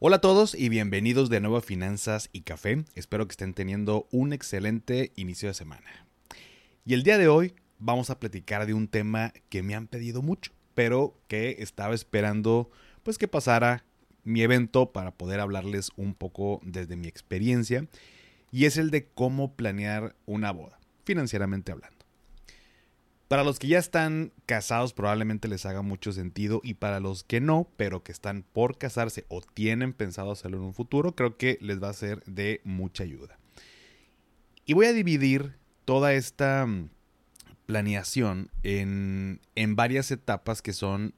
Hola a todos y bienvenidos de nuevo a Finanzas y Café. Espero que estén teniendo un excelente inicio de semana. Y el día de hoy vamos a platicar de un tema que me han pedido mucho, pero que estaba esperando pues que pasara mi evento para poder hablarles un poco desde mi experiencia y es el de cómo planear una boda, financieramente hablando. Para los que ya están casados probablemente les haga mucho sentido y para los que no, pero que están por casarse o tienen pensado hacerlo en un futuro, creo que les va a ser de mucha ayuda. Y voy a dividir toda esta mm, planeación en, en varias etapas que son,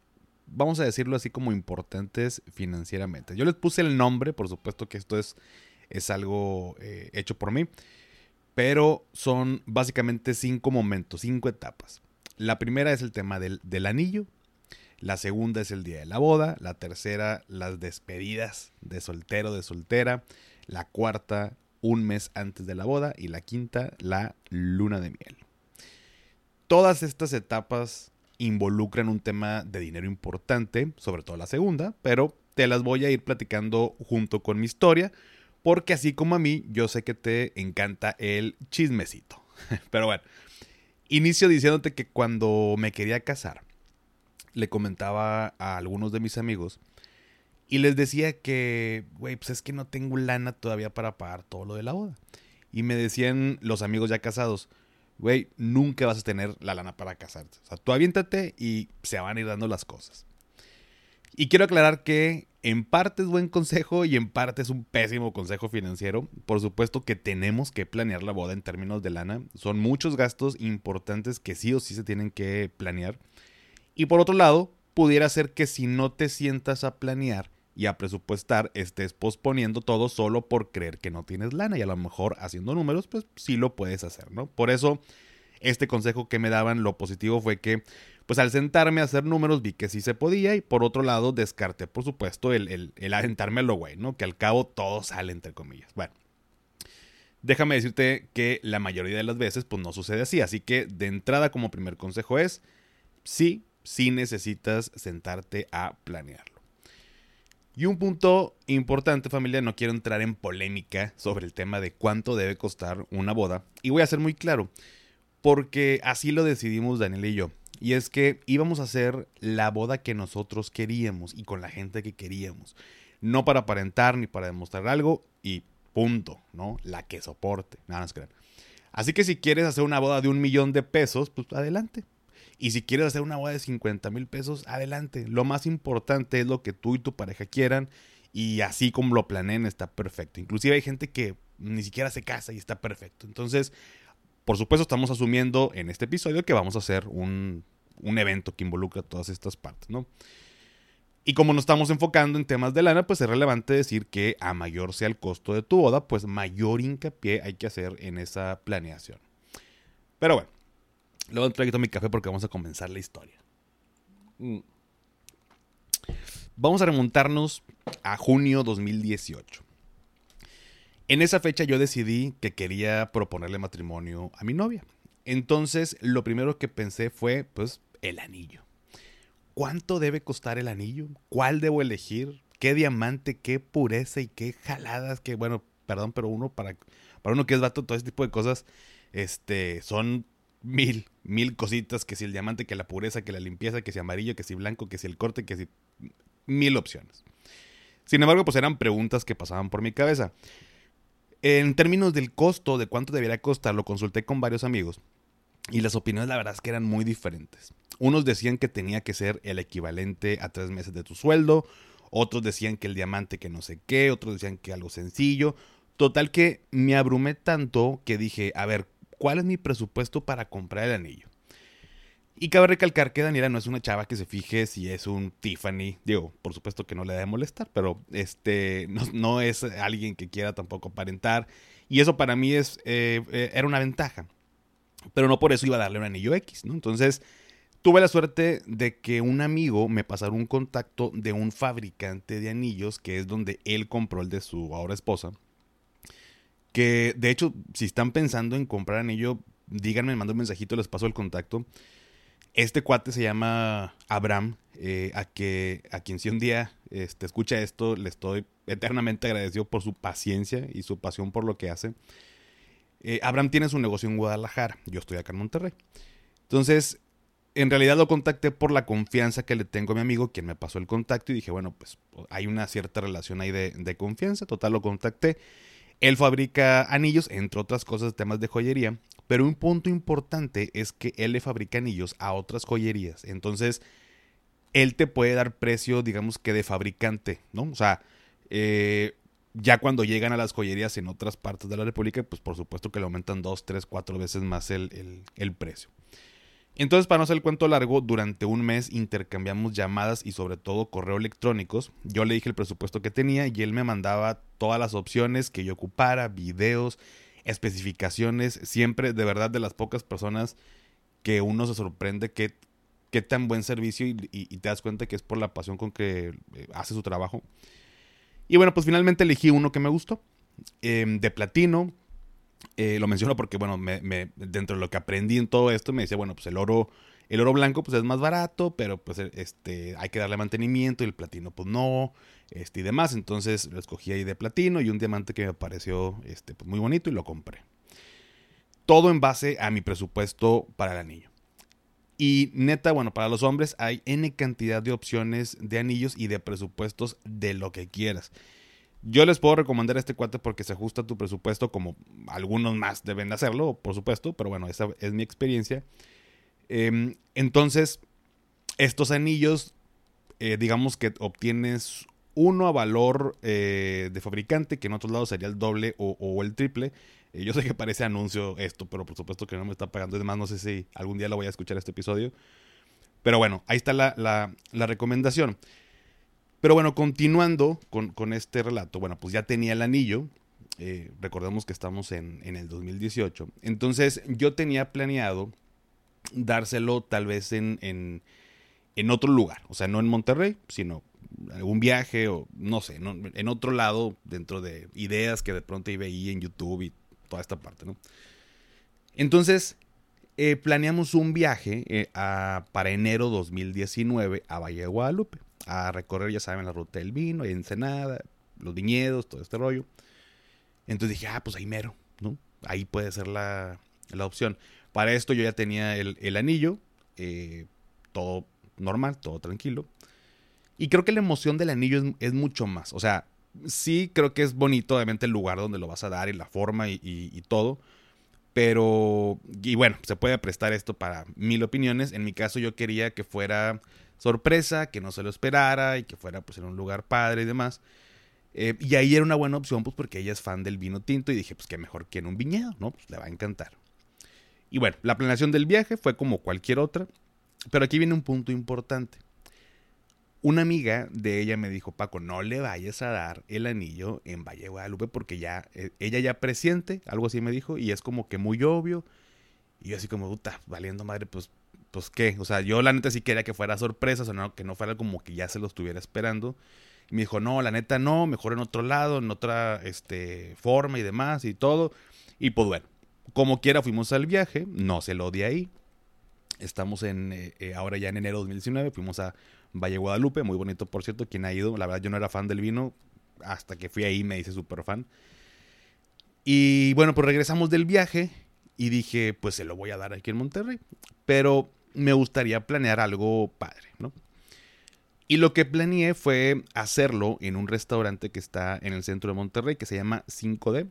vamos a decirlo así como importantes financieramente. Yo les puse el nombre, por supuesto que esto es, es algo eh, hecho por mí pero son básicamente cinco momentos, cinco etapas. La primera es el tema del, anillo, la segunda es el día de la boda, la tercera las despedidas de soltero, de soltera, la cuarta un mes antes de la boda y la quinta la luna de miel. Todas estas etapas involucran un tema de dinero importante, sobre todo la segunda, pero te las voy a ir platicando junto con mi historia porque así como a mí, yo sé que te encanta el chismecito. Pero bueno, inicio diciéndote que cuando me quería casar, le comentaba a algunos de mis amigos y les decía que, güey, pues es que no tengo lana todavía para pagar todo lo de la boda. Y me decían los amigos ya casados, güey, nunca vas a tener la lana para casarte. O sea, tú aviéntate y se van a ir dando las cosas. Y quiero aclarar que en parte es buen consejo y en parte es un pésimo consejo financiero. Por supuesto que tenemos que planear la boda en términos de lana. Son muchos gastos importantes que sí o sí se tienen que planear. Y por otro lado, pudiera ser que si no te sientas a planear y a presupuestar, estés posponiendo todo solo por creer que no tienes lana. Y a lo mejor haciendo números, pues sí lo puedes hacer, ¿no? Por eso, este consejo que me daban, lo positivo fue que pues al sentarme a hacer números vi que sí se podía y por otro lado descarté, por supuesto, el, el, aventarme a lo güey, ¿no? Que al cabo todo sale entre comillas. Bueno, déjame decirte que la mayoría de las veces pues no sucede así, así que de entrada como primer consejo es, sí, sí necesitas sentarte a planearlo. Y un punto importante familia, no quiero entrar en polémica sobre el tema de cuánto debe costar una boda y voy a ser muy claro, porque así lo decidimos Daniel y yo. Y es que íbamos a hacer la boda que nosotros queríamos y con la gente que queríamos. No para aparentar ni para demostrar algo y punto, ¿no? La que soporte. Nada más crean. Así que si quieres hacer una boda de un millón de pesos, pues adelante. Y si quieres hacer una boda de 50 mil pesos, adelante. Lo más importante es lo que tú y tu pareja quieran y así como lo planeen está perfecto. Inclusive hay gente que ni siquiera se casa y está perfecto. Entonces, por supuesto, estamos asumiendo en este episodio que vamos a hacer un, evento que involucra todas estas partes, ¿no? Y como nos estamos enfocando en temas de lana, pues es relevante decir que a mayor sea el costo de tu boda, pues mayor hincapié hay que hacer en esa planeación. Pero bueno, luego traigo mi café porque vamos a comenzar la historia. Mm. Vamos a remontarnos a junio 2018. En esa fecha yo decidí que quería proponerle matrimonio a mi novia. Entonces, lo primero que pensé fue, pues, el anillo. ¿Cuánto debe costar el anillo? ¿Cuál debo elegir? ¿Qué diamante? ¿Qué pureza y qué jaladas? Que bueno, perdón, pero uno para, para uno que es vato, todo este tipo de cosas, este, son mil, mil cositas, que si el diamante, que la pureza, que la limpieza, que si amarillo, que si blanco, que si el corte, que si mil opciones. Sin embargo, pues eran preguntas que pasaban por mi cabeza. En términos del costo, de cuánto debería costar, lo consulté con varios amigos y las opiniones la verdad es que eran muy diferentes. Unos decían que tenía que ser el equivalente a tres meses de tu sueldo, otros decían que el diamante que no sé qué, otros decían que algo sencillo. Total que me abrumé tanto que dije, a ver, ¿cuál es mi presupuesto para comprar el anillo? Y cabe recalcar que Daniela no es una chava que se fije si es un Tiffany. Digo, por supuesto que no le debe molestar, pero este no, es alguien que quiera tampoco aparentar. Y eso para mí es, eh, eh, era una ventaja. Pero no por eso iba a darle un anillo X, ¿no? Entonces, tuve la suerte de que un amigo me pasara un contacto de un fabricante de anillos, que es donde él compró el de su ahora esposa. Que de hecho, si están pensando en comprar anillo, díganme, mando un mensajito, les paso el contacto. Este cuate se llama Abraham, eh, a, que, a quien si un día este, escucha esto, le estoy eternamente agradecido por su paciencia y su pasión por lo que hace. Eh, Abraham tiene su negocio en Guadalajara, yo estoy acá en Monterrey. Entonces, en realidad lo contacté por la confianza que le tengo a mi amigo, quien me pasó el contacto y dije, bueno, pues hay una cierta relación ahí de, de confianza, total lo contacté. Él fabrica anillos, entre otras cosas, temas de joyería, pero un punto importante es que él le fabrica anillos a otras joyerías. Entonces, él te puede dar precio, digamos que de fabricante, ¿no? O sea, eh, ya cuando llegan a las joyerías en otras partes de la República, pues por supuesto que le aumentan dos, tres, cuatro veces más el, precio. Entonces, para no hacer el cuento largo, durante un mes intercambiamos llamadas y sobre todo correo electrónicos. Yo le dije el presupuesto que tenía y él me mandaba todas las opciones que yo ocupara, videos, especificaciones. Siempre, de verdad, de las pocas personas que uno se sorprende que qué tan buen servicio y, te das cuenta que es por la pasión con que eh, hace su trabajo. Y bueno, pues finalmente elegí uno que me gustó. Em, de platino. Eh, lo menciono porque, bueno, me, dentro de lo que aprendí en todo esto, me decía, bueno, pues el oro, el oro blanco pues es más barato, pero pues este, hay que darle mantenimiento y el platino pues no, este y demás. Entonces lo escogí ahí de platino y un diamante que me pareció este, pues, muy bonito y lo compré. Todo en base a mi presupuesto para el anillo. Y neta, bueno, para los hombres hay N cantidad de opciones de anillos y de presupuestos de lo que quieras. Yo les puedo recomendar este cuate porque se ajusta a tu presupuesto como algunos más deben de hacerlo, por supuesto, pero bueno, esa es mi experiencia. Em, entonces, estos anillos, eh, digamos que obtienes uno a valor eh, de fabricante, que en otros lados sería el doble o el triple yo sé que parece anuncio esto, pero por supuesto que no me está pagando. Además, no sé si algún día lo voy a escuchar este episodio. Pero bueno, ahí está la, recomendación. Pero bueno, continuando con, este relato, bueno, pues ya tenía el anillo. Eh, recordemos que estamos en, el 2018. Entonces yo tenía planeado dárselo tal vez en, en, en, otro lugar. O sea, no en Monterrey, sino algún viaje o no sé, en otro lado dentro de ideas que de pronto veía en YouTube y toda esta parte, ¿no? Entonces, eh, planeamos un viaje eh, para enero 2019 a Valle de Guadalupe, a recorrer, ya saben, la ruta del vino, Ensenada, los viñedos, todo este rollo. Entonces dije, ah, pues ahí mero, ¿no? Ahí puede ser la, opción. Para esto yo ya tenía el, anillo, eh, todo normal, todo tranquilo. Y creo que la emoción del anillo es, mucho más. O sea, sí creo que es bonito, obviamente, el lugar donde lo vas a dar y la forma y, todo. Pero, y bueno, se puede prestar esto para mil opiniones. En mi caso yo quería que fuera sorpresa, que no se lo esperara y que fuera pues en un lugar padre y demás. Eh, y ahí era una buena opción pues porque ella es fan del vino tinto y dije pues que mejor que en un viñedo, ¿no? Pues le va a encantar. Y bueno, la planeación del viaje fue como cualquier otra. Pero aquí viene un punto importante. Una amiga de ella me dijo, Paco, no le vayas a dar el anillo en Valle de Guadalupe porque ya, eh, ella ya presiente, algo así me dijo, y es como que muy obvio. Y yo así como, puta, valiendo madre, pues, pues qué. O sea, yo la neta sí quería que fuera sorpresa, o no, que no fuera como que ya se lo estuviera esperando. Y me dijo, no, la neta no, mejor en otro lado, en otra este, forma y demás y todo. Y pues bueno, como quiera fuimos al viaje, no se lo di ahí. Estamos en, eh, eh, ahora ya en enero de 2019, fuimos a Valle Guadalupe, muy bonito por cierto, quien ha ido, la verdad yo no era fan del vino, hasta que fui ahí me hice súper fan. Y bueno, pues regresamos del viaje y dije, pues se lo voy a dar aquí en Monterrey, pero me gustaría planear algo padre, ¿no? Y lo que planeé fue hacerlo en un restaurante que está en el centro de Monterrey, que se llama 5D.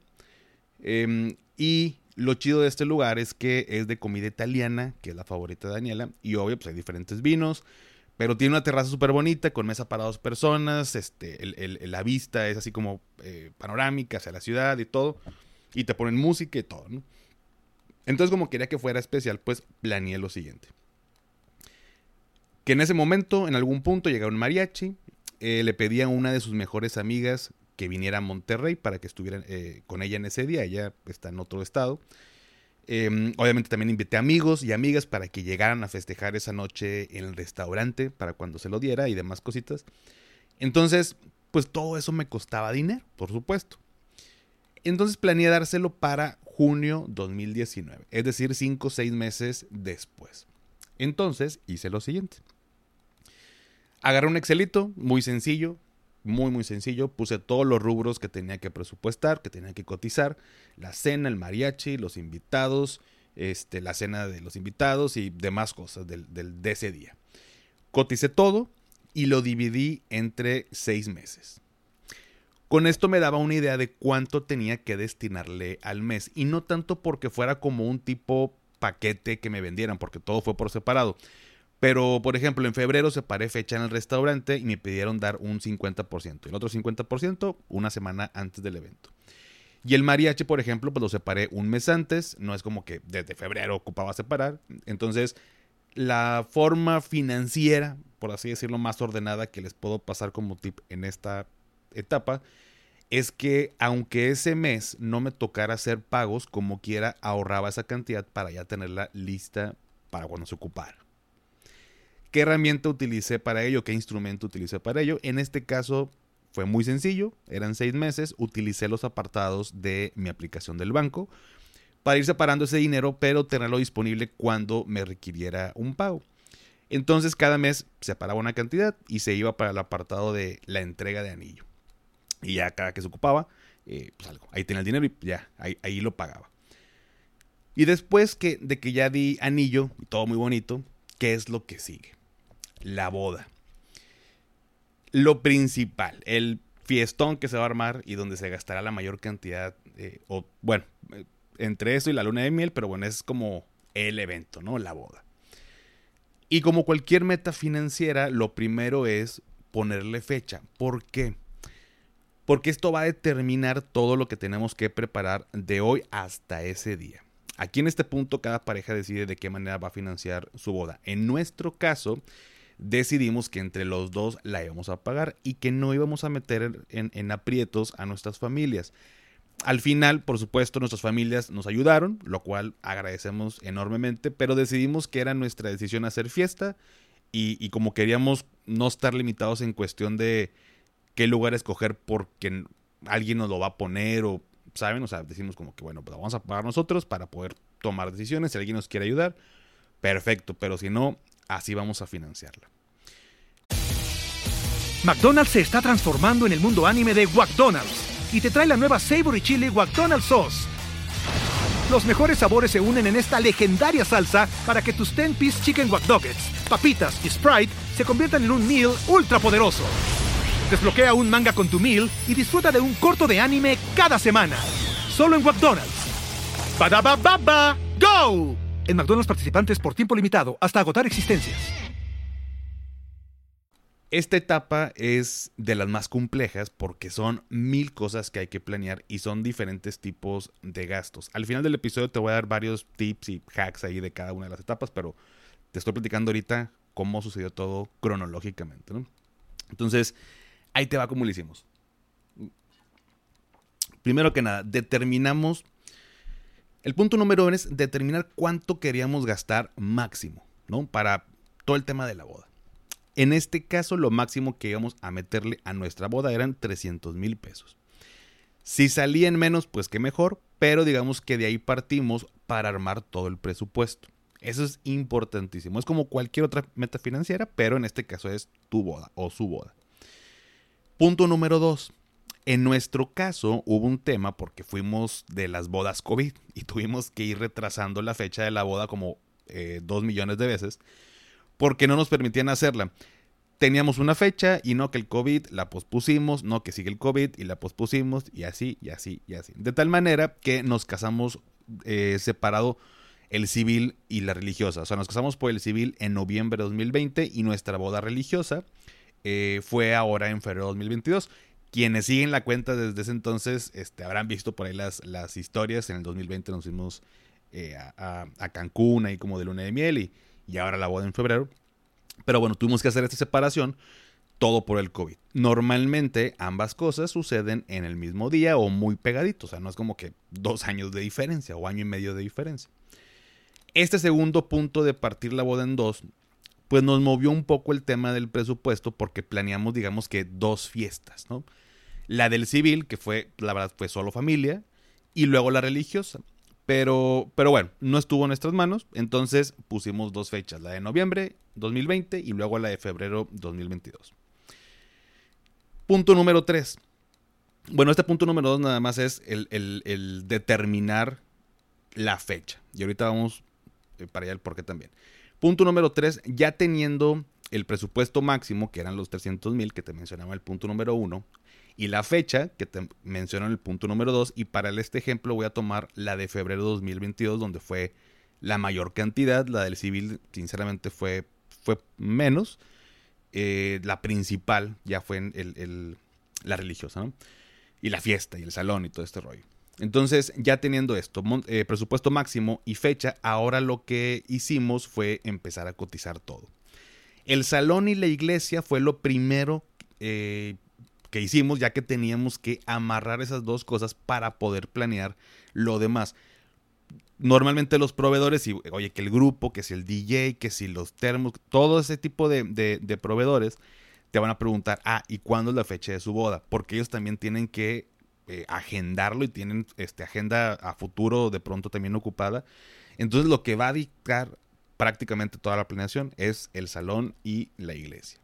Em, y lo chido de este lugar es que es de comida italiana, que es la favorita de Daniela. Y obvio, pues hay diferentes vinos. Pero tiene una terraza súper bonita, con mesa para dos personas. Este, la vista es así como eh, panorámica hacia la ciudad y todo. Y te ponen música y todo. Entonces, como quería que fuera especial, pues planeé lo siguiente. Que en ese momento, en algún punto, llegaba un mariachi. Eh, le pedí a una de sus mejores amigas que viniera a Monterrey para que estuviera eh, con ella en ese día. Ella está en otro estado. Em, obviamente también invité amigos y amigas para que llegaran a festejar esa noche en el restaurante para cuando se lo diera y demás cositas. Entonces, pues todo eso me costaba dinero, por supuesto. Entonces planeé dárselo para junio 2019, es decir, 5 o 6 meses después. Entonces hice lo siguiente. Agarré un Excelito muy sencillo, muy, muy sencillo. Puse todos los rubros que tenía que presupuestar, que tenía que cotizar. La cena, el mariachi, los invitados, este, la cena de los invitados y demás cosas del, de ese día. Coticé todo y lo dividí entre seis meses. Con esto me daba una idea de cuánto tenía que destinarle al mes. Y no tanto porque fuera como un tipo paquete que me vendieran, porque todo fue por separado, pero, por ejemplo, en febrero separé fecha en el restaurante y me pidieron dar un 50%. El otro 50% una semana antes del evento. Y el mariachi, por ejemplo, pues lo separé un mes antes. No es como que desde febrero ocupaba separar. Entonces, la forma financiera, por así decirlo, más ordenada que les puedo pasar como tip en esta etapa, es que aunque ese mes no me tocara hacer pagos, como quiera, ahorraba esa cantidad para ya tenerla lista para cuando se ocupara. ¿Qué herramienta utilicé para ello? ¿Qué instrumento utilicé para ello? En este caso fue muy sencillo, eran seis meses, utilicé los apartados de mi aplicación del banco para ir separando ese dinero, pero tenerlo disponible cuando me requiriera un pago. Entonces cada mes separaba una cantidad y se iba para el apartado de la entrega de anillo. Y ya cada que se ocupaba, eh, pues algo, ahí tenía el dinero y ya, ahí, lo pagaba. Y después que, de que ya di anillo y todo muy bonito, ¿qué es lo que sigue? La boda. Lo principal, el fiestón que se va a armar y donde se gastará la mayor cantidad, o bueno, eh, entre eso y la luna de miel, pero bueno, es como el evento, ¿no? La boda. Y como cualquier meta financiera, lo primero es ponerle fecha. ¿Por qué? Porque esto va a determinar todo lo que tenemos que preparar de hoy hasta ese día. Aquí en este punto cada pareja decide de qué manera va a financiar su boda. En nuestro caso, decidimos que entre los dos la íbamos a pagar y que no íbamos a meter en, aprietos a nuestras familias. Al final, por supuesto, nuestras familias nos ayudaron, lo cual agradecemos enormemente, pero decidimos que era nuestra decisión hacer fiesta y, como queríamos no estar limitados en cuestión de qué lugar escoger porque alguien nos lo va a poner o, ¿saben? O sea, decimos como que, bueno, pues vamos a pagar nosotros para poder tomar decisiones, si alguien nos quiere ayudar, perfecto, pero si no, Así vamos a financiarla. McDonald's se está transformando en el mundo anime de McDonald's y te trae la nueva Savory Chili McDonald's Sauce. Los mejores sabores se unen en esta legendaria salsa para que tus 10-piece chicken wack papitas y Sprite se conviertan en un meal ultra poderoso. Desbloquea un manga con tu meal y disfruta de un corto de anime cada semana. Solo en McDonald's. baba ¡Go! En McDonald's participantes por tiempo limitado hasta agotar existencias. Esta etapa es de las más complejas porque son mil cosas que hay que planear y son diferentes tipos de gastos. Al final del episodio te voy a dar varios tips y hacks ahí de cada una de las etapas, pero te estoy platicando ahorita cómo sucedió todo cronológicamente. Entonces, ahí te va como lo hicimos. Primero que nada, determinamos el punto número uno es determinar cuánto queríamos gastar máximo, ¿no? Para todo el tema de la boda. En este caso, lo máximo que íbamos a meterle a nuestra boda eran 300 mil pesos. Si salían menos, pues qué mejor, pero digamos que de ahí partimos para armar todo el presupuesto. Eso es importantísimo. Es como cualquier otra meta financiera, pero en este caso es tu boda o su boda. Punto número dos. En nuestro caso hubo un tema porque fuimos de las bodas COVID y tuvimos que ir retrasando la fecha de la boda como eh, dos millones de veces porque no nos permitían hacerla. teníamos una fecha y no que el COVID la pospusimos, no que sigue el COVID y la pospusimos y así, y así, y así. De tal manera que nos casamos eh, separado el civil y la religiosa. O sea, nos casamos por el civil en noviembre de 2020 y nuestra boda religiosa eh, fue ahora en febrero de 2022. Quienes siguen la cuenta desde ese entonces este, habrán visto por ahí las, las historias. En el 2020 nos fuimos eh, a, Cancún, ahí como de luna de miel, y, y ahora la boda en febrero. Pero bueno, tuvimos que hacer esta separación, todo por el COVID. Normalmente ambas cosas suceden en el mismo día o muy pegaditos, o sea, no es como que dos años de diferencia o año y medio de diferencia. Este segundo punto de partir la boda en dos, pues nos movió un poco el tema del presupuesto porque planeamos, digamos que dos fiestas, ¿no? La del civil, que fue, la verdad, fue solo familia, y luego la religiosa. Pero, pero bueno, no estuvo en nuestras manos, entonces pusimos dos fechas, la de noviembre 2020 y luego la de febrero 2022. Punto número 3. Bueno, este punto número 2 nada más es el, determinar la fecha. Y ahorita vamos eh, para allá el por qué también. Punto número 3, ya teniendo el presupuesto máximo, que eran los 300 mil que te mencionaba el punto número 1, y la fecha que te menciono en el punto número 2. Y para este ejemplo voy a tomar la de febrero de 2022, donde fue la mayor cantidad. La del civil, sinceramente, fue, fue menos. Eh, la principal ya fue el, la religiosa, ¿no? Y la fiesta y el salón y todo este rollo. Entonces, ya teniendo esto, eh, presupuesto máximo y fecha, ahora lo que hicimos fue empezar a cotizar todo. El salón y la iglesia fue lo primero eh, que hicimos, ya que teníamos que amarrar esas dos cosas para poder planear lo demás. Normalmente los proveedores, y, oye, que el grupo, que si el DJ, que si los termos, todo ese tipo de, proveedores te van a preguntar, ah, ¿y cuándo es la fecha de su boda? Porque ellos también tienen que eh, agendarlo y tienen este, agenda a futuro de pronto también ocupada. Entonces lo que va a dictar prácticamente toda la planeación es el salón y la iglesia.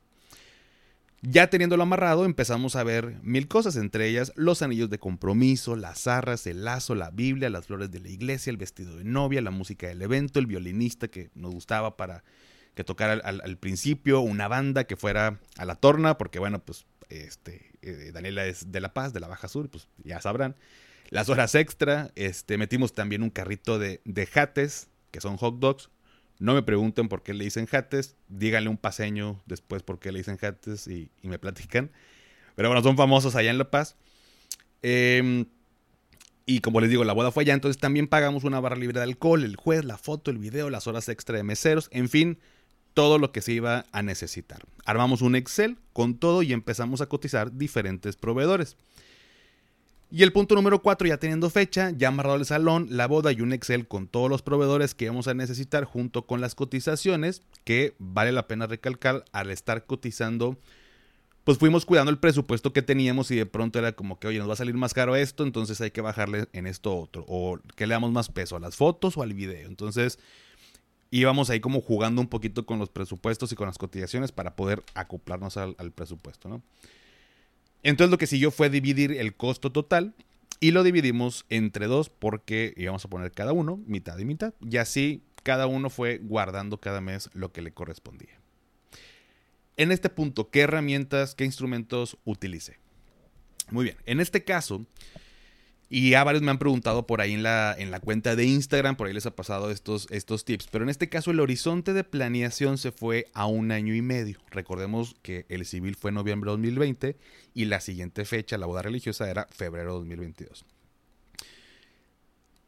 Ya teniéndolo amarrado, empezamos a ver mil cosas, entre ellas los anillos de compromiso, las arras, el lazo, la Biblia, las flores de la iglesia, el vestido de novia, la música del evento, el violinista que nos gustaba para que tocara al, principio, una banda que fuera a la torna, porque bueno, pues este, eh, Daniela es de La Paz, de la Baja Sur, pues ya sabrán. Las horas extra, este, metimos también un carrito de, de jates, que son hot dogs, no me pregunten por qué le dicen jates, díganle un paseño después por qué le dicen jates y, me platican. Pero bueno, son famosos allá en La Paz. Em, y como les digo, la boda fue allá, entonces también pagamos una barra libre de alcohol, el juez, la foto, el video, las horas extra de meseros, en fin, todo lo que se iba a necesitar. Armamos un Excel con todo y empezamos a cotizar diferentes proveedores. Y el punto número 4, ya teniendo fecha, ya amarrado el salón, la boda y un Excel con todos los proveedores que vamos a necesitar junto con las cotizaciones, que vale la pena recalcar al estar cotizando, pues fuimos cuidando el presupuesto que teníamos y de pronto era como que, oye, nos va a salir más caro esto, entonces hay que bajarle en esto otro, o que le damos más peso a las fotos o al video. Entonces íbamos ahí como jugando un poquito con los presupuestos y con las cotizaciones para poder acoplarnos al, presupuesto, ¿no? Entonces lo que siguió fue dividir el costo total y lo dividimos entre dos porque íbamos a poner cada uno mitad y mitad. Y así cada uno fue guardando cada mes lo que le correspondía. En este punto, ¿qué herramientas, qué instrumentos utilicé? Muy bien, en este caso, y ya varios me han preguntado por ahí en la, en la cuenta de Instagram, por ahí les ha pasado estos, estos tips. Pero en este caso el horizonte de planeación se fue a un año y medio. Recordemos que el civil fue noviembre de 2020 y la siguiente fecha, la boda religiosa, era febrero de 2022.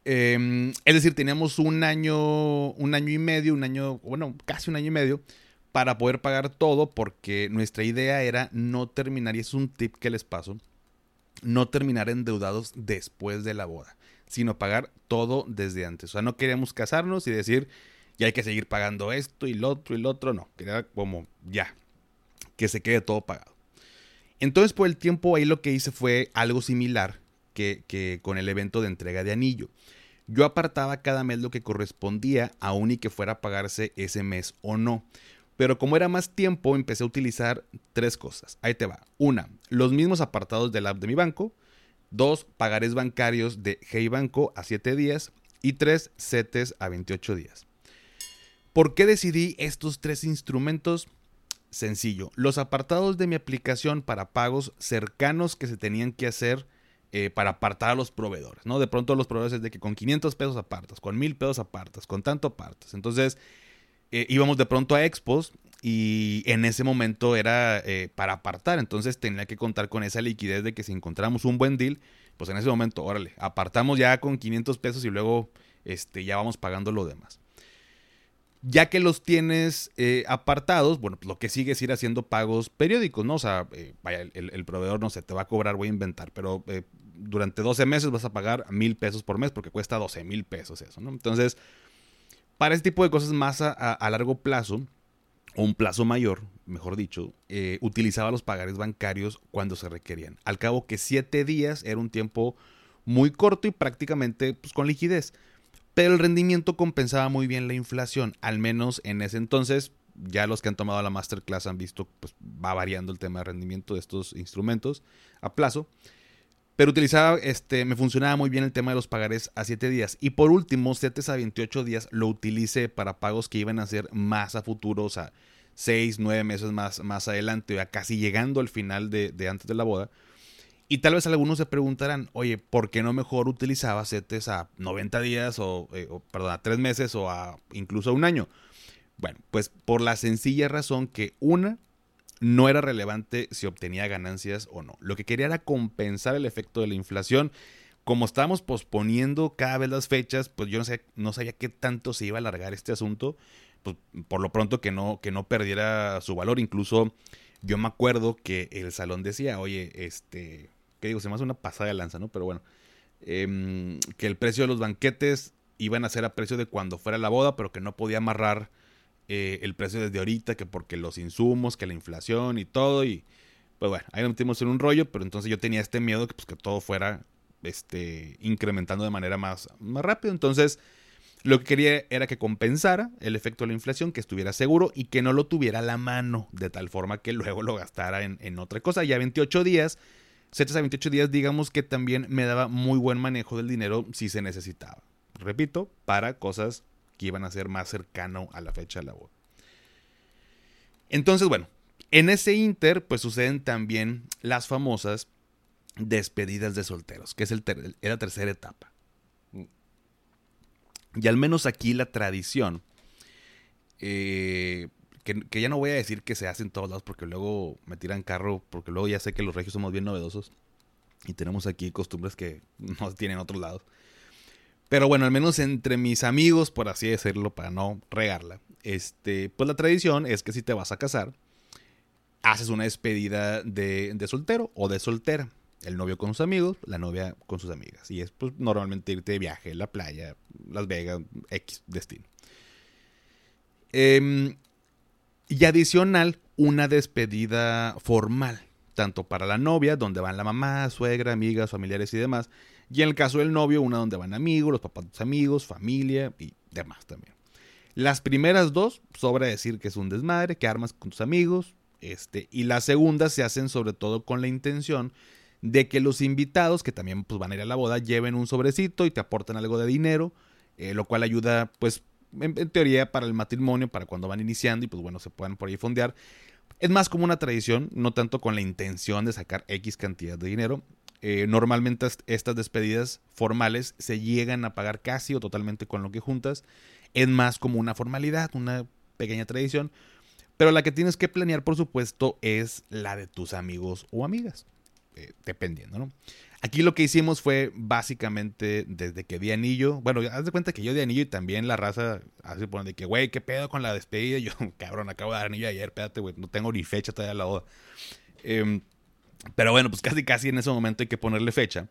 Em, es decir, teníamos un año, un año y medio, un año, bueno, casi un año y medio para poder pagar todo porque nuestra idea era no terminar, y es un tip que les paso, no terminar endeudados después de la boda, sino pagar todo desde antes. O sea, no queríamos casarnos y decir, ya hay que seguir pagando esto y lo otro y lo otro, no, quería como ya, que se quede todo pagado. Entonces, por el tiempo ahí lo que hice fue algo similar que, que con el evento de entrega de anillo. Yo apartaba cada mes lo que correspondía, aún y que fuera a pagarse ese mes o no. Pero como era más tiempo, empecé a utilizar tres cosas. Ahí te va. Una, los mismos apartados del app de mi banco. Dos, pagarés bancarios de Hey Banco a 7 días. Y tres, CETES a 28 días. ¿Por qué decidí estos tres instrumentos? sencillo. Los apartados de mi aplicación para pagos cercanos que se tenían que hacer eh, para apartar a los proveedores, ¿no? De pronto los proveedores es de que con 500 pesos apartas, con 1000 pesos apartas, con tanto apartas. Entonces eh, íbamos de pronto a expos y en ese momento era eh, para apartar, entonces tenía que contar con esa liquidez de que si encontramos un buen deal, pues en ese momento, órale, apartamos ya con 500 pesos y luego este, ya vamos pagando lo demás. Ya que los tienes eh, apartados, bueno, pues lo que sigue es ir haciendo pagos periódicos, ¿no? O sea, vaya, el, proveedor no sé, te va a cobrar, voy a inventar, pero durante 12 meses vas a pagar mil pesos por mes porque cuesta 12 mil pesos eso, ¿no? Entonces, para este tipo de cosas más a, largo plazo, o un plazo mayor, mejor dicho, utilizaba los pagares bancarios cuando se requerían. Al cabo que 7 días era un tiempo muy corto y prácticamente pues, con liquidez pero el rendimiento compensaba muy bien la inflación, al menos en ese entonces. Ya los que han tomado la masterclass han visto, pues va variando el tema de rendimiento de estos instrumentos a plazo. Pero utilizaba, este, me funcionaba muy bien el tema de los pagares a 7 días. Y por último, 7 a 28 días lo utilicé para pagos que iban a ser más a futuro, o sea, 6, 9 meses más, más adelante, ya casi llegando al final de, antes de la boda y tal vez algunos se preguntarán, oye, ¿por qué no mejor utilizaba CETES a 90 días eh, o, perdón, a 3 meses o a incluso a un año? Bueno, pues por la sencilla razón que una, no era relevante si obtenía ganancias o no. Lo que quería era compensar el efecto de la inflación. Como estábamos posponiendo cada vez las fechas, pues yo no, sé, no sabía qué tanto se iba a alargar este asunto. Pues por lo pronto que no, que no perdiera su valor. Incluso yo me acuerdo que el salón decía, oye, este, que digo, se me hace una pasada de lanza, ¿no? Pero bueno, em, que el precio de los banquetes iban a ser a precio de cuando fuera la boda, pero que no podía amarrar eh, el precio desde ahorita, que porque los insumos, que la inflación y todo, y pues bueno, ahí nos metimos en un rollo, pero entonces yo tenía este miedo que pues que todo fuera este, incrementando de manera más, más rápido, entonces... Lo que quería era que compensara el efecto de la inflación, que estuviera seguro y que no lo tuviera a la mano, de tal forma que luego lo gastara en, en otra cosa. Ya 28 días 7 a 28 días, digamos que también me daba muy buen manejo del dinero si se necesitaba. Repito, para cosas que iban a ser más cercano a la fecha de la boda. Entonces, bueno, en ese inter, pues suceden también las famosas despedidas de solteros, que es, el la tercera etapa. Y al menos aquí la tradición eh, que, ya no voy a decir que se hace en todos lados porque luego me tiran carro, porque luego ya sé que los regios somos bien novedosos y tenemos aquí costumbres que no tienen otros lados. Pero bueno, al menos entre mis amigos, por así decirlo, para no regarla, este, pues la tradición es que si te vas a casar, haces una despedida de, de soltero o de soltera. El novio con sus amigos, la novia con sus amigas. Y es pues, normalmente irte de viaje, la playa, Las Vegas, X destino. Eh, y adicional, una despedida formal, tanto para la novia, donde van la mamá, suegra, amigas, familiares y demás, y en el caso del novio, una donde van amigos, los papás de tus amigos, familia y demás también. Las primeras dos, sobra decir que es un desmadre, que armas con tus amigos, este, y las segundas se hacen sobre todo con la intención de que los invitados, que también pues, van a ir a la boda, lleven un sobrecito y te aporten algo de dinero, eh, lo cual ayuda pues en, teoría para el matrimonio, para cuando van iniciando y pues bueno, se puedan por ahí fondear. Es más como una tradición, no tanto con la intención de sacar X cantidad de dinero. Eh, normalmente estas despedidas formales se llegan a pagar casi o totalmente con lo que juntas. Es más como una formalidad, una pequeña tradición. Pero la que tienes que planear, por supuesto, es la de tus amigos o amigas. Eh, dependiendo, ¿no? Aquí lo que hicimos fue básicamente desde que di anillo. Bueno, haz de cuenta que yo di anillo y también la raza hace poner de que, güey, ¿qué pedo con la despedida? yo, cabrón, acabo de dar anillo ayer, espérate, güey, no tengo ni fecha todavía la boda. Em, pero bueno, pues casi casi en ese momento hay que ponerle fecha.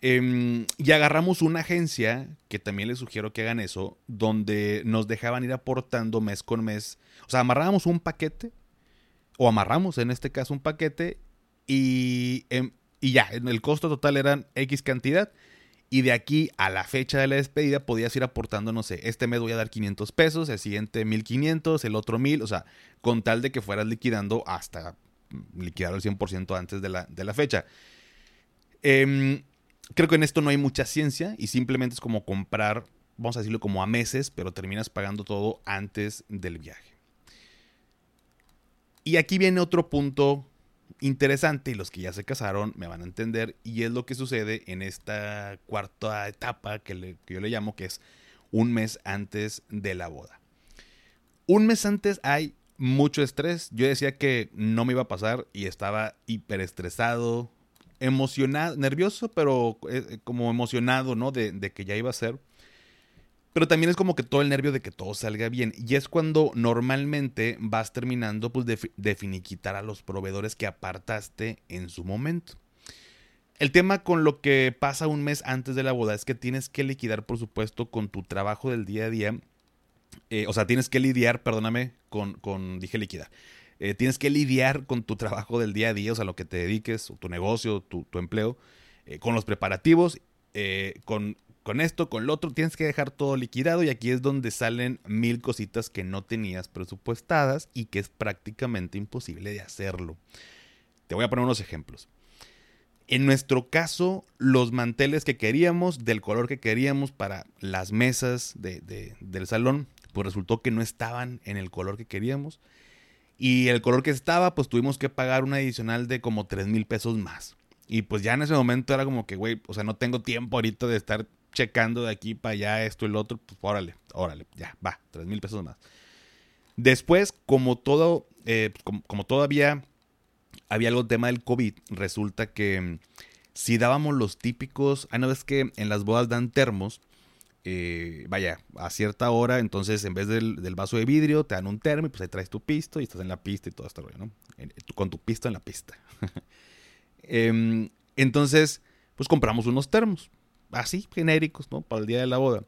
Em, y agarramos una agencia, que también les sugiero que hagan eso, donde nos dejaban ir aportando mes con mes. O sea, amarrábamos un paquete, o amarramos en este caso un paquete, y em, y ya, el costo total eran X cantidad. Y de aquí a la fecha de la despedida podías ir aportando, no sé, este mes voy a dar 500 pesos, el siguiente 1500, el otro 1000, o sea, con tal de que fueras liquidando hasta liquidar el 100% antes de la, de la fecha. Em, creo que en esto no hay mucha ciencia y simplemente es como comprar, vamos a decirlo como a meses, pero terminas pagando todo antes del viaje. Y aquí viene otro punto interesante y los que ya se casaron me van a entender y es lo que sucede en esta cuarta etapa que yo le llamo que es un mes antes de la boda. Un mes antes hay mucho estrés. Yo decía que no me iba a pasar y estaba hiper estresado, emocionado, nervioso, pero eh, como emocionado, ¿no? De, de, que ya iba a ser. Pero también es como que todo el nervio de que todo salga bien. Y es cuando normalmente vas terminando pues, de, finiquitar a los proveedores que apartaste en su momento. El tema con lo que pasa un mes antes de la boda es que tienes que liquidar, por supuesto, con tu trabajo del día a día. Eh, o sea, tienes que lidiar, perdóname, con, con dije liquidar. Eh, tienes que lidiar con tu trabajo del día a día, o sea, lo que te dediques, tu negocio, tu, empleo, eh, con los preparativos, con con esto, con lo otro, tienes que dejar todo liquidado y aquí es donde salen mil cositas que no tenías presupuestadas y que es prácticamente imposible de hacerlo. Te voy a poner unos ejemplos. En nuestro caso, los manteles que queríamos, del color que queríamos para las mesas del salón, pues resultó que no estaban en el color que queríamos. Y el color que estaba, pues tuvimos que pagar un adicional de como 3 mil pesos más. Y pues ya en ese momento era como que, güey, o sea, no tengo tiempo ahorita de estar checando de aquí para allá esto y lo otro, pues órale, órale, ya, va, tres mil pesos más. Después, como todo, eh, como, todavía había algo tema del COVID, resulta que mm, si dábamos los típicos, hay una vez que en las bodas dan termos, eh, vaya, a cierta hora, entonces en vez del, vaso de vidrio, te dan un termo y pues ahí traes tu pisto y estás en la pista y todo esto, ¿no? con tu pisto en la pista. Em, entonces, pues compramos unos termos así, genéricos, ¿no? Para el día de la boda.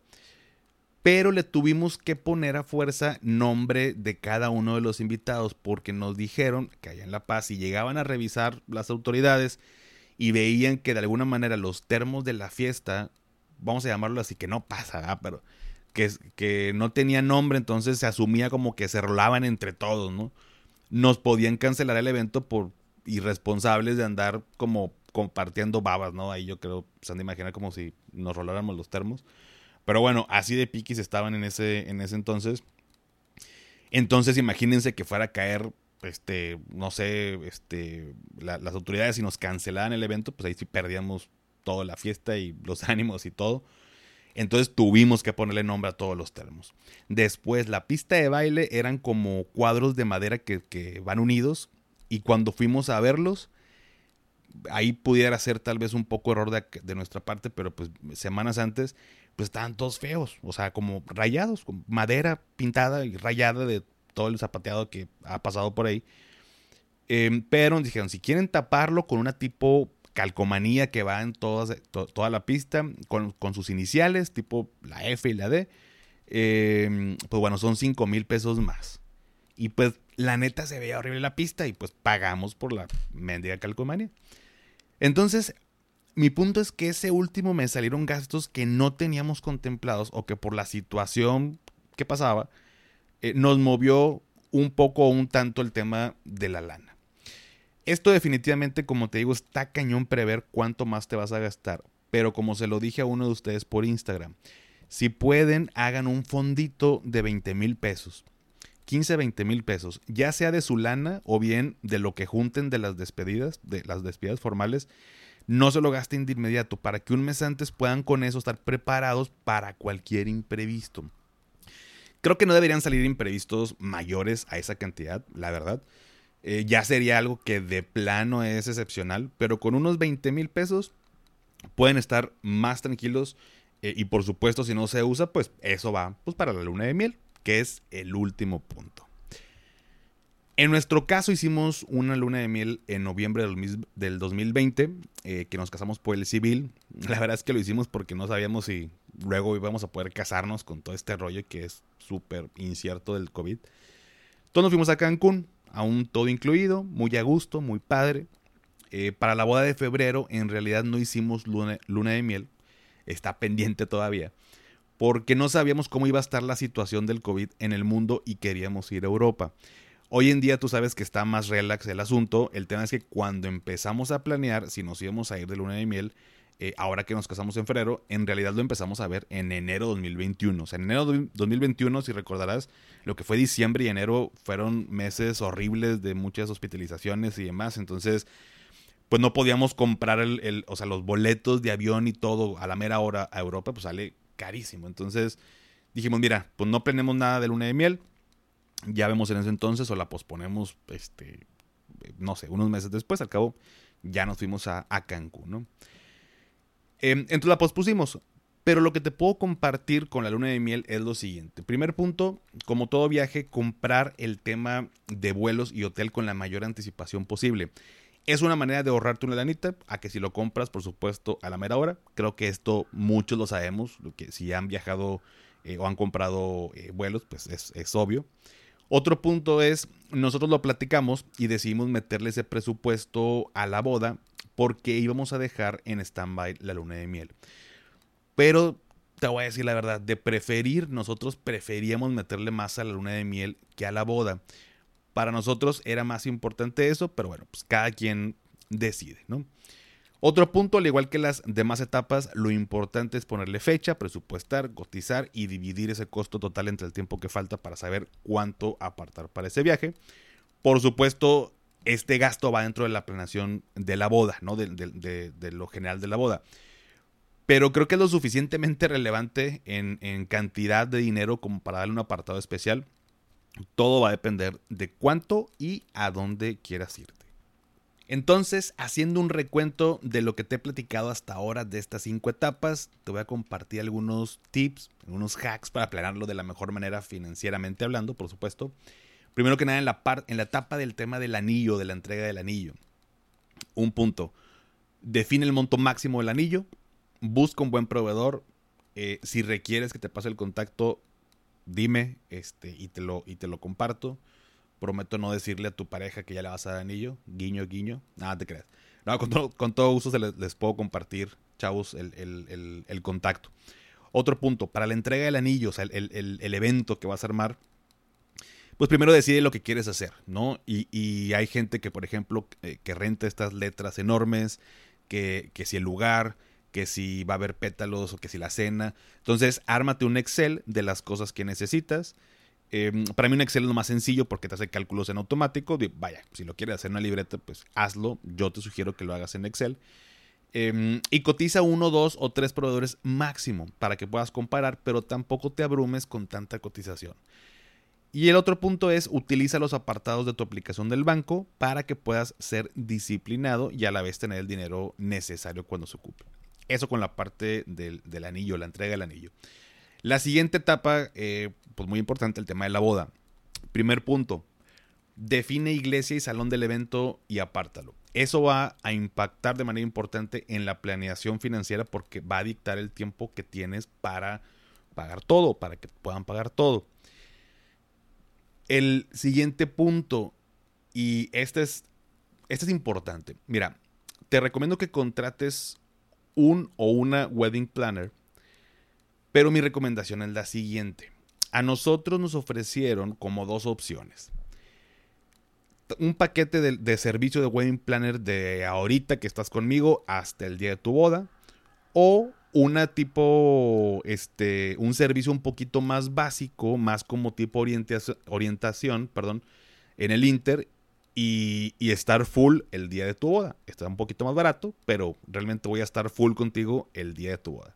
Pero le tuvimos que poner a fuerza nombre de cada uno de los invitados porque nos dijeron que allá en La Paz, si llegaban a revisar las autoridades y veían que de alguna manera los termos de la fiesta, vamos a llamarlo así, que no pasa, pero que, que no tenían nombre, entonces se asumía como que se rolaban entre todos, ¿no? Nos podían cancelar el evento por irresponsables de andar como compartiendo babas, ¿no? Ahí yo creo, se han de imaginar como si nos roláramos los termos. Pero bueno, así de piquis estaban en ese, en ese entonces. Entonces imagínense que fuera a caer, este, no sé, este, las autoridades y nos cancelaban el evento, pues ahí sí perdíamos toda la fiesta y los ánimos y todo. Entonces tuvimos que ponerle nombre a todos los termos. Después, la pista de baile eran como cuadros de madera que, que van unidos. Y cuando fuimos a verlos, ahí pudiera ser tal vez un poco error de, nuestra parte, pero pues semanas antes, pues estaban todos feos, o sea, como rayados, con madera pintada y rayada de todo el zapateado que ha pasado por ahí. Em, pero dijeron, si quieren taparlo con una tipo calcomanía que va en toda la pista, con, sus iniciales, tipo la F y la D, em, pues bueno, son 5 mil pesos más. Y pues la neta se veía horrible la pista y pues pagamos por la mendiga calcomanía. Entonces, mi punto es que ese último mes salieron gastos que no teníamos contemplados o que por la situación que pasaba eh, nos movió un poco o un tanto el tema de la lana. Esto definitivamente, como te digo, está cañón prever cuánto más te vas a gastar. Pero como se lo dije a uno de ustedes por Instagram, si pueden, hagan un fondito de 20 mil pesos. 15, 20 mil pesos, ya sea de su lana o bien de lo que junten de las despedidas, de las despedidas formales, no se lo gasten de inmediato para que un mes antes puedan con eso estar preparados para cualquier imprevisto. Creo que no deberían salir imprevistos mayores a esa cantidad, la verdad. Eh, ya sería algo que de plano es excepcional, pero con unos 20 mil pesos pueden estar más tranquilos eh, y por supuesto si no se usa, pues eso va pues, para la luna de miel que es el último punto. En nuestro caso hicimos una luna de miel en noviembre del 2020, eh, que nos casamos por el civil. La verdad es que lo hicimos porque no sabíamos si luego íbamos a poder casarnos con todo este rollo que es súper incierto del COVID. Entonces nos fuimos a Cancún, aún todo incluido, muy a gusto, muy padre. Eh, para la boda de febrero en realidad no hicimos luna de miel, está pendiente todavía porque no sabíamos cómo iba a estar la situación del COVID en el mundo y queríamos ir a Europa. Hoy en día tú sabes que está más relax el asunto. El tema es que cuando empezamos a planear si nos íbamos a ir de luna de miel, eh, ahora que nos casamos en febrero, en realidad lo empezamos a ver en enero de 2021. O sea, en enero de 2021, si recordarás, lo que fue diciembre y enero fueron meses horribles de muchas hospitalizaciones y demás. Entonces, pues no podíamos comprar el, o sea, los boletos de avión y todo a la mera hora a Europa, pues sale carísimo. Entonces dijimos, mira, pues no planeemos nada de luna de miel. Ya vemos en ese entonces o la posponemos, este, no sé, unos meses después. Al cabo, ya nos fuimos a Cancún, ¿no? Em, entonces la pospusimos. Pero lo que te puedo compartir con la luna de miel es lo siguiente. Primer punto, como todo viaje, comprar el tema de vuelos y hotel con la mayor anticipación posible. Es una manera de ahorrarte una lanita, a que si lo compras, por supuesto, a la mera hora. Creo que esto muchos lo sabemos, que si han viajado eh, o han comprado eh, vuelos, pues es, es obvio. Otro punto es, nosotros lo platicamos y decidimos meterle ese presupuesto a la boda porque íbamos a dejar en stand-by la luna de miel. Pero te voy a decir la verdad, de preferir, nosotros preferíamos meterle más a la luna de miel que a la boda. Para nosotros era más importante eso, pero bueno, pues cada quien decide, ¿no? Otro punto, al igual que las demás etapas, lo importante es ponerle fecha, presupuestar, cotizar y dividir ese costo total entre el tiempo que falta para saber cuánto apartar para ese viaje. Por supuesto, este gasto va dentro de la planeación de la boda, ¿no? De, lo general de la boda. Pero creo que es lo suficientemente relevante en, en, cantidad de dinero como para darle un apartado especial. Todo va a depender de cuánto y a dónde quieras irte. Entonces, haciendo un recuento de lo que te he platicado hasta ahora de estas cinco etapas, te voy a compartir algunos tips, algunos hacks para planearlo de la mejor manera financieramente hablando, por supuesto. Primero que nada, en la, en la etapa del tema del anillo, de la entrega del anillo. Un punto. Define el monto máximo del anillo. Busca un buen proveedor. Eh, si requieres que te pase el contacto, dime este, y, te lo, y te lo comparto. Prometo no decirle a tu pareja que ya le vas a dar anillo. Guiño, guiño. Nada te creas. No, con, todo, con todo gusto les, puedo compartir, chavos, el, contacto. Otro punto, para la entrega del anillo, o sea, el, evento que vas a armar, pues primero decide lo que quieres hacer, ¿no? Y, hay gente que, por ejemplo, eh, que renta estas letras enormes, que, que, si el lugar, que si va a haber pétalos o que si la cena. Entonces, ármate un Excel de las cosas que necesitas. Em, para mí un Excel es lo más sencillo porque te hace cálculos en automático. vaya, si lo quieres hacer en una libreta, pues hazlo. Yo te sugiero que lo hagas en Excel. Em, y cotiza uno, dos o tres proveedores máximo para que puedas comparar, pero tampoco te abrumes con tanta cotización. Y el otro punto es utiliza los apartados de tu aplicación del banco para que puedas ser disciplinado y a la vez tener el dinero necesario cuando se ocupe. Eso con la parte del, anillo, la entrega del anillo. La siguiente etapa, eh, pues muy importante, el tema de la boda. Primer punto, define iglesia y salón del evento y apártalo. Eso va a impactar de manera importante en la planeación financiera porque va a dictar el tiempo que tienes para pagar todo, para que puedan pagar todo. El siguiente punto, y este es, este es importante. Mira, te recomiendo que contrates un o una wedding planner, pero mi recomendación es la siguiente. A nosotros nos ofrecieron como dos opciones. Un paquete de, servicio de wedding planner de ahorita que estás conmigo hasta el día de tu boda. O una tipo, este, un servicio un poquito más básico, más como tipo orientación, orientación perdón, en el Inter y, estar full el día de tu boda. Está un poquito más barato, pero realmente voy a estar full contigo el día de tu boda.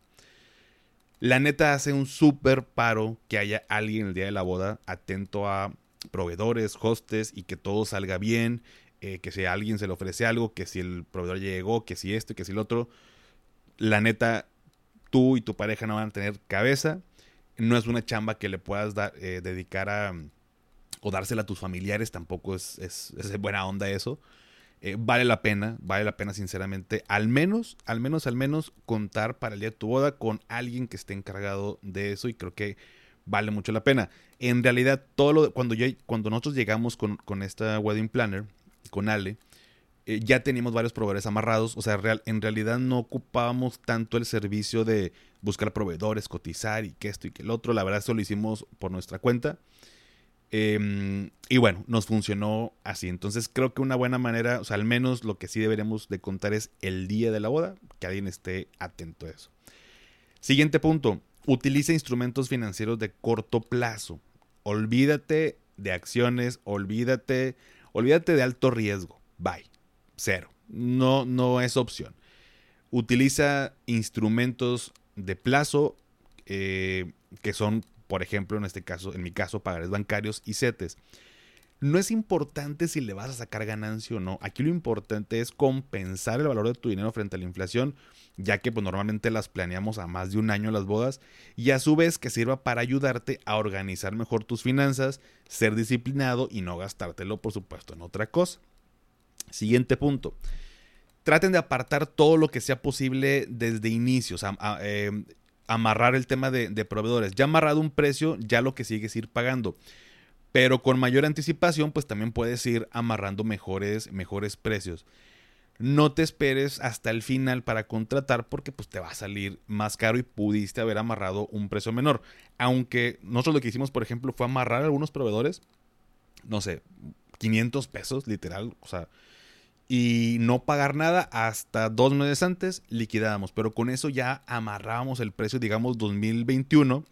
La neta hace un súper paro que haya alguien el día de la boda atento a proveedores, hostes y que todo salga bien, eh, que si alguien se le ofrece algo, que si el proveedor llegó, que si esto, que si el otro. La neta tú y tu pareja no van a tener cabeza. No es una chamba que le puedas dar, eh, dedicar a o dársela a tus familiares, tampoco es, es, buena onda eso. Eh, vale la pena, vale la pena sinceramente, al menos, al menos, al menos contar para el día de tu boda con alguien que esté encargado de eso y creo que vale mucho la pena. En realidad, todo lo, cuando, yo, cuando nosotros llegamos con, con esta wedding planner, con Ale, eh, ya teníamos varios proveedores amarrados, o sea, real, en realidad no ocupábamos tanto el servicio de buscar proveedores, cotizar y que esto y que el otro, la verdad eso lo hicimos por nuestra cuenta. Em, y bueno, nos funcionó así. Entonces creo que una buena manera, o sea, al menos lo que sí deberíamos de contar es el día de la boda, que alguien esté atento a eso. Siguiente punto, utiliza instrumentos financieros de corto plazo. Olvídate de acciones, olvídate, olvídate de alto riesgo. Bye. Cero. No, no es opción. Utiliza instrumentos de plazo eh, que son por ejemplo, en este caso, en mi caso, pagares bancarios y CETES. No es importante si le vas a sacar ganancia o no. Aquí lo importante es compensar el valor de tu dinero frente a la inflación, ya que pues, normalmente las planeamos a más de un año las bodas, y a su vez que sirva para ayudarte a organizar mejor tus finanzas, ser disciplinado y no gastártelo, por supuesto, en otra cosa. Siguiente punto. Traten de apartar todo lo que sea posible desde inicios. Eh, amarrar el tema de, proveedores. Ya amarrado un precio, ya lo que sigue es ir pagando. Pero con mayor anticipación, pues también puedes ir amarrando mejores, mejores precios. No te esperes hasta el final para contratar porque pues te va a salir más caro y pudiste haber amarrado un precio menor. Aunque nosotros lo que hicimos, por ejemplo, fue amarrar a algunos proveedores, no sé, 500 pesos, literal. O sea, y no pagar nada hasta dos meses antes liquidábamos. Pero con eso ya amarrábamos el precio, digamos, 2021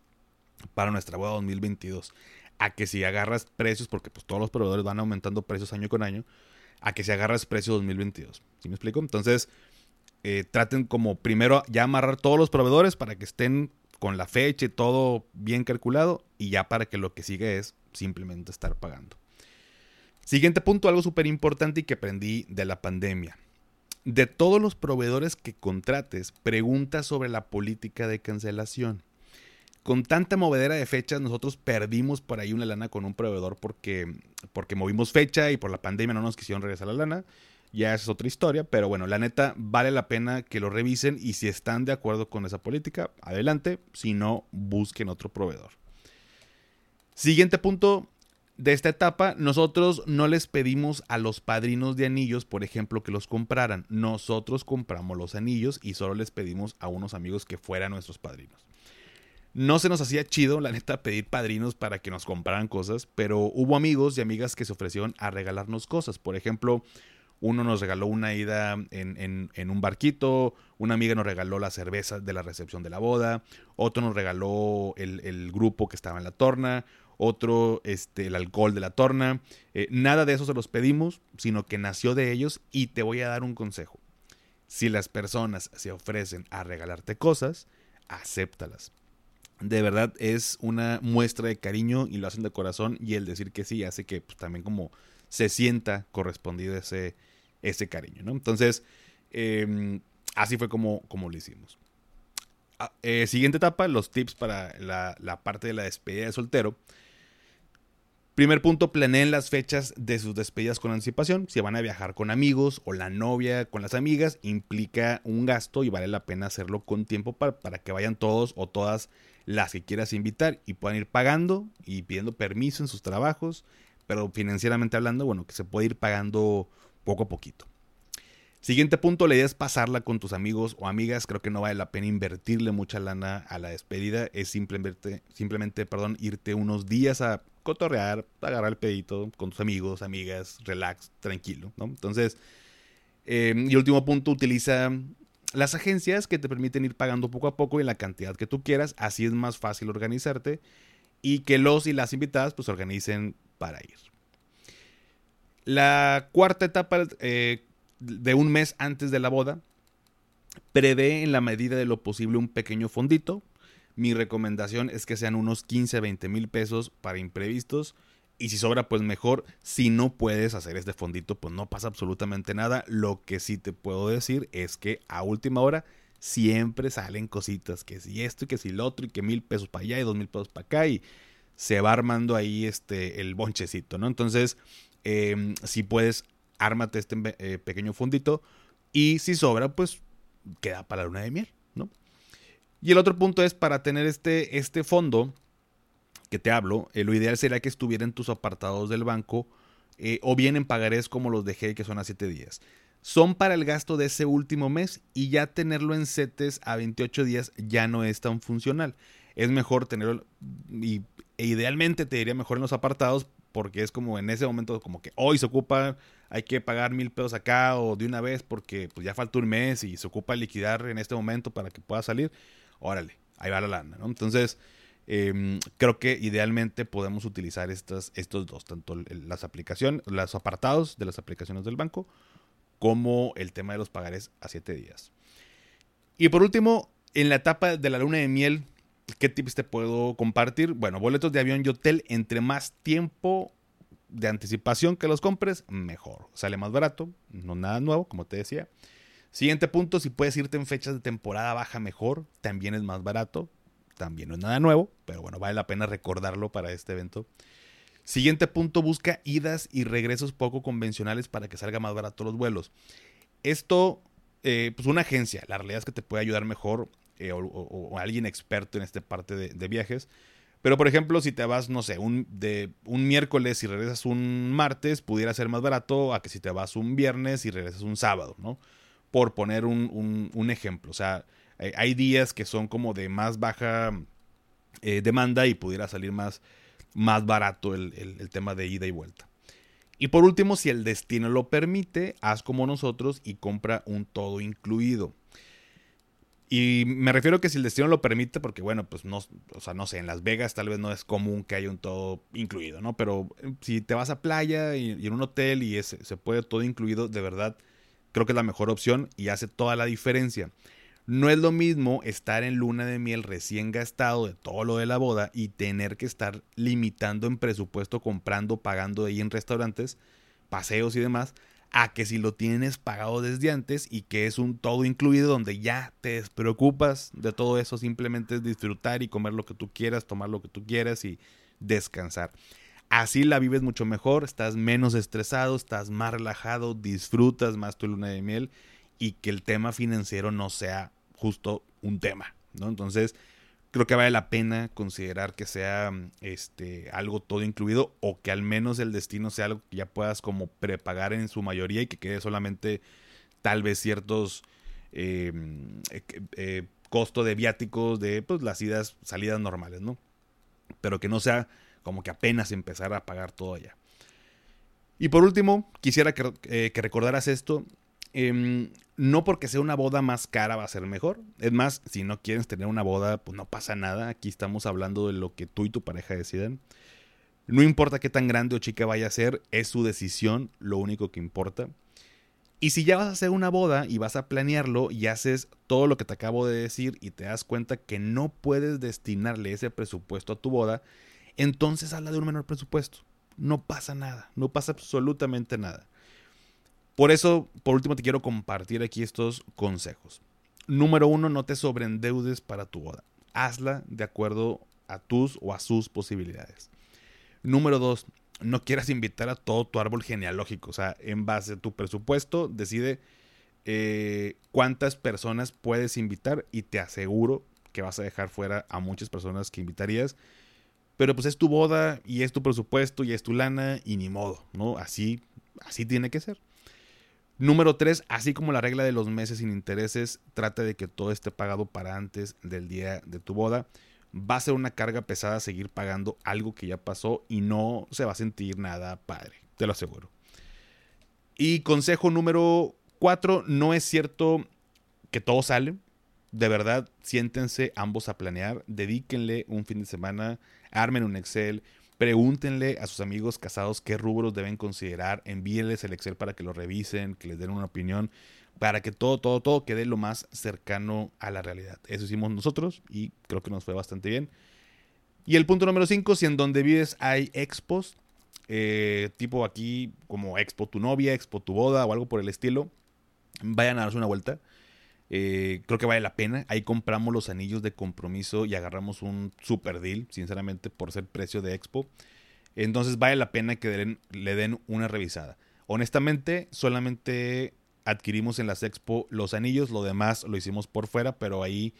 para nuestra boda 2022. A que si agarras precios, porque pues todos los proveedores van aumentando precios año con año, a que si agarras precio 2022. ¿Sí me explico? Entonces, eh, traten como primero ya amarrar todos los proveedores para que estén con la fecha y todo bien calculado y ya para que lo que sigue es simplemente estar pagando. Siguiente punto, algo súper importante y que aprendí de la pandemia. De todos los proveedores que contrates, pregunta sobre la política de cancelación. Con tanta movedera de fechas, nosotros perdimos por ahí una lana con un proveedor porque, porque movimos fecha y por la pandemia no nos quisieron regresar la lana. Ya es otra historia, pero bueno, la neta vale la pena que lo revisen y si están de acuerdo con esa política, adelante. Si no, busquen otro proveedor. Siguiente punto, de esta etapa, nosotros no les pedimos a los padrinos de anillos, por ejemplo, que los compraran. Nosotros compramos los anillos y solo les pedimos a unos amigos que fueran nuestros padrinos. No se nos hacía chido, la neta, pedir padrinos para que nos compraran cosas, pero hubo amigos y amigas que se ofrecieron a regalarnos cosas. Por ejemplo, uno nos regaló una ida en, un barquito, una amiga nos regaló la cerveza de la recepción de la boda, otro nos regaló el, el grupo que estaba en la torna, otro este, el alcohol de la torna. Eh, nada de eso se los pedimos, sino que nació de ellos y te voy a dar un consejo. Si las personas se ofrecen a regalarte cosas, acéptalas. De verdad es una muestra de cariño y lo hacen de corazón y el decir que sí hace que pues, también como se sienta correspondido ese, ese cariño, ¿no? Entonces, em, así fue como, como lo hicimos. Ah, eh, siguiente etapa, los tips para la, la parte de la despedida de soltero. Primer punto, planeen las fechas de sus despedidas con anticipación. Si van a viajar con amigos o la novia con las amigas, implica un gasto y vale la pena hacerlo con tiempo para, para que vayan todos o todas las que quieras invitar y puedan ir pagando y pidiendo permiso en sus trabajos, pero financieramente hablando, bueno, que se puede ir pagando poco a poquito. Siguiente punto, la idea es pasarla con tus amigos o amigas. Creo que no vale la pena invertirle mucha lana a la despedida. Es simplemente, simplemente perdón, irte unos días a cotorrear, agarrar el pedito con tus amigos, amigas, relax, tranquilo, ¿no? Entonces, eh, y último punto, utiliza las agencias que te permiten ir pagando poco a poco en la cantidad que tú quieras. Así es más fácil organizarte y que los y las invitadas pues organicen para ir. La cuarta etapa eh, de un mes antes de la boda, prevé en la medida de lo posible un pequeño fondito. Mi recomendación es que sean unos 15, 20 mil pesos para imprevistos. Y si sobra, pues mejor. Si no puedes hacer este fondito, pues no pasa absolutamente nada. Lo que sí te puedo decir es que a última hora siempre salen cositas. Que si esto y que si lo otro y que mil pesos para allá y dos mil pesos para acá. Y se va armando ahí este, el bonchecito, ¿no? Entonces, em, si puedes ármate este eh, pequeño fundito y si sobra, pues queda para la luna de miel. Y el otro punto es para tener este, este fondo que te hablo, eh, lo ideal sería que estuviera en tus apartados del banco eh, o bien en pagarés como los dejé que son a 7 días. Son para el gasto de ese último mes y ya tenerlo en CETES a 28 días ya no es tan funcional. Es mejor tenerlo y E idealmente te diría mejor en los apartados porque es como en ese momento como que hoy se ocupa, hay que pagar mil pesos acá o de una vez porque pues ya falta un mes y se ocupa liquidar en este momento para que pueda salir. Órale, ahí va la lana, ¿no? Entonces, em, creo que idealmente podemos utilizar estas, estos dos, tanto las aplicaciones, los apartados de las aplicaciones del banco, como el tema de los pagares a siete días. Y por último, en la etapa de la luna de miel, ¿qué tips te puedo compartir? Bueno, boletos de avión y hotel, entre más tiempo de anticipación que los compres, mejor. Sale más barato, no nada nuevo, como te decía. Siguiente punto, si puedes irte en fechas de temporada baja mejor, también es más barato. También no es nada nuevo, pero bueno, vale la pena recordarlo para este evento. Siguiente punto, busca idas y regresos poco convencionales para que salga más barato los vuelos. Esto, eh, pues una agencia, la realidad es que te puede ayudar mejor eh, o, alguien experto en esta parte de, viajes. Pero por ejemplo, si te vas, no sé, un, de un miércoles y regresas un martes, pudiera ser más barato a que si te vas un viernes y regresas un sábado, ¿no? Por poner un, un, ejemplo. O sea, hay días que son como de más baja eh, demanda y pudiera salir más, más barato el, el tema de ida y vuelta. Y por último, si el destino lo permite, haz como nosotros y compra un todo incluido. Y me refiero que si el destino lo permite, porque bueno, pues no, o sea, no sé, en Las Vegas tal vez no es común que haya un todo incluido, ¿no? Pero eh, si te vas a playa y, en un hotel y se puede todo incluido, de verdad, creo que es la mejor opción y hace toda la diferencia. No es lo mismo estar en luna de miel recién gastado de todo lo de la boda y tener que estar limitando en presupuesto, comprando, pagando ahí en restaurantes, paseos y demás, a que si lo tienes pagado desde antes y que es un todo incluido donde ya te despreocupas de todo eso, simplemente es disfrutar y comer lo que tú quieras, tomar lo que tú quieras y descansar. Así la vives mucho mejor, estás menos estresado, estás más relajado, disfrutas más tu luna de miel y que el tema financiero no sea justo un tema, ¿no? Entonces, creo que vale la pena considerar que sea este algo todo incluido o que al menos el destino sea algo que ya puedas como prepagar en su mayoría y que quede solamente tal vez ciertos eh, eh, eh, costos de viáticos de pues, las idas, salidas normales, ¿no? Pero que no sea como que apenas empezar a pagar todo allá. Y por último, quisiera que, que recordaras esto. Em, no porque sea una boda más cara va a ser mejor. Es más, si no quieres tener una boda, pues no pasa nada. Aquí estamos hablando de lo que tú y tu pareja deciden. No importa qué tan grande o chica vaya a ser, es su decisión, lo único que importa. Y si ya vas a hacer una boda y vas a planearlo y haces todo lo que te acabo de decir y te das cuenta que no puedes destinarle ese presupuesto a tu boda, entonces habla de un menor presupuesto. No pasa nada, no pasa absolutamente nada. Por eso, por último, te quiero compartir aquí estos consejos. Número uno, no te sobreendeudes para tu boda. Hazla de acuerdo a tus o a sus posibilidades. Número dos, no quieras invitar a todo tu árbol genealógico. O sea, en base a tu presupuesto, decide eh, cuántas personas puedes invitar y te aseguro que vas a dejar fuera a muchas personas que invitarías. Pero pues es tu boda y es tu presupuesto y es tu lana y ni modo, ¿no? Así, así tiene que ser. Número 3, así como la regla de los meses sin intereses, trata de que todo esté pagado para antes del día de tu boda. Va a ser una carga pesada seguir pagando algo que ya pasó y no se va a sentir nada padre, te lo aseguro. Y consejo número 4, no es cierto que todo sale. De verdad, siéntense ambos a planear, dedíquenle un fin de semana, armen un Excel, Pregúntenle a sus amigos casados qué rubros deben considerar, envíenles el Excel para que lo revisen, que les den una opinión, para que todo, todo, todo quede lo más cercano a la realidad. Eso hicimos nosotros y creo que nos fue bastante bien. Y el punto número 5, si en donde vives hay expos, eh, tipo aquí como expo tu novia, expo tu boda o algo por el estilo, vayan a darse una vuelta. Eh, creo que vale la pena. Ahí compramos los anillos de compromiso y agarramos un super deal, sinceramente, por ser precio de Expo. Entonces vale la pena que le den una revisada. Honestamente, solamente adquirimos en las Expo los anillos, lo demás lo hicimos por fuera, pero ahí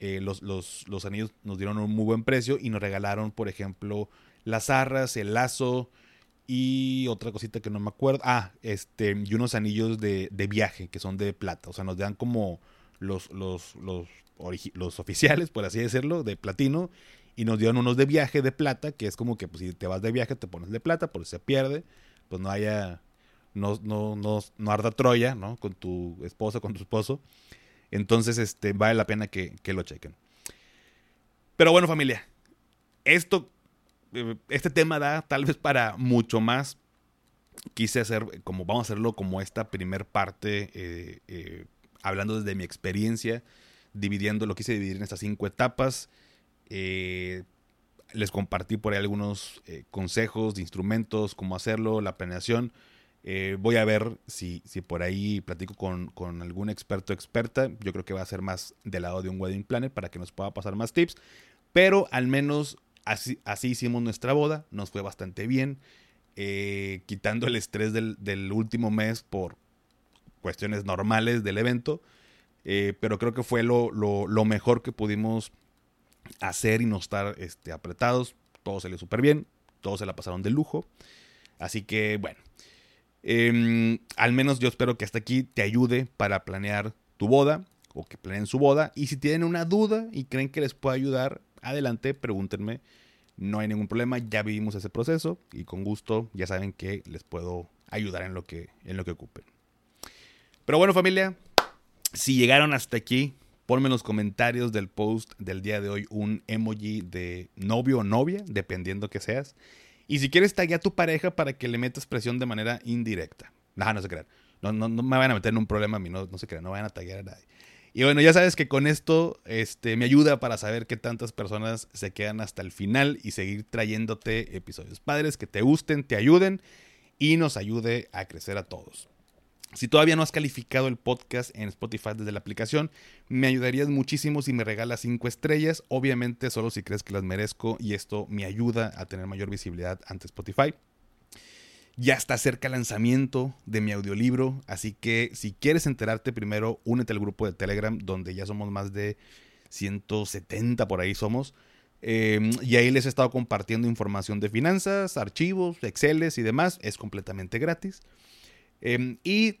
eh, los, los, anillos nos dieron un muy buen precio y nos regalaron, por ejemplo, las arras, el lazo y otra cosita que no me acuerdo. Ah, este, y unos anillos de, de viaje que son de plata. O sea, nos dan como los, los, los, los oficiales, por así decirlo, de platino, y nos dieron unos de viaje de plata, que es como que pues, si te vas de viaje te pones de plata, por si se pierde, pues no haya, no, no, no, no arda Troya, ¿no? Con tu esposa, con tu esposo. Entonces, este, vale la pena que, que lo chequen. Pero bueno, familia, esto, eh, este tema da tal vez para mucho más. Quise hacer, como vamos a hacerlo como esta primer parte, eh, eh, hablando desde mi experiencia, dividiendo, lo quise dividir en estas cinco etapas. les compartí por ahí algunos consejos de instrumentos, cómo hacerlo, la planeación. voy a ver si, si por ahí platico con, con, algún experto o experta. Yo creo que va a ser más del lado de un wedding planner para que nos pueda pasar más tips. Pero al menos así, así hicimos nuestra boda. Nos fue bastante bien. Eh, quitando el estrés del, último mes por cuestiones normales del evento. Eh, pero creo que fue lo, mejor que pudimos hacer y no estar este, apretados. Todo salió súper bien. Todos se la pasaron de lujo. Así que bueno. Em, al menos yo espero que hasta aquí te ayude para planear tu boda o que planeen su boda. Y si tienen una duda y creen que les puede ayudar, adelante, pregúntenme. No hay ningún problema, ya vivimos ese proceso y con gusto ya saben que les puedo ayudar en lo que, en lo que ocupen. Pero bueno familia, si llegaron hasta aquí, ponme en los comentarios del post del día de hoy un emoji de novio o novia, dependiendo que seas. Y si quieres, taguea a tu pareja para que le metas presión de manera indirecta. No, no se crean. No, no, no me van a meter en un problema a mí, no, no se crean, no vayan a taguear a nadie. Y bueno, ya sabes que con esto este, me ayuda para saber qué tantas personas se quedan hasta el final y seguir trayéndote episodios padres que te gusten, te ayuden y nos ayude a crecer a todos. Si todavía no has calificado el podcast en Spotify desde la aplicación, me ayudarías muchísimo si me regalas 5 estrellas, obviamente solo si crees que las merezco y esto me ayuda a tener mayor visibilidad ante Spotify. Ya está cerca el lanzamiento de mi audiolibro, así que si quieres enterarte primero, únete al grupo de Telegram, donde ya somos más de 170 por ahí somos. Em, y ahí les he estado compartiendo información de finanzas, archivos, Exceles y demás. Es completamente gratis. Em, y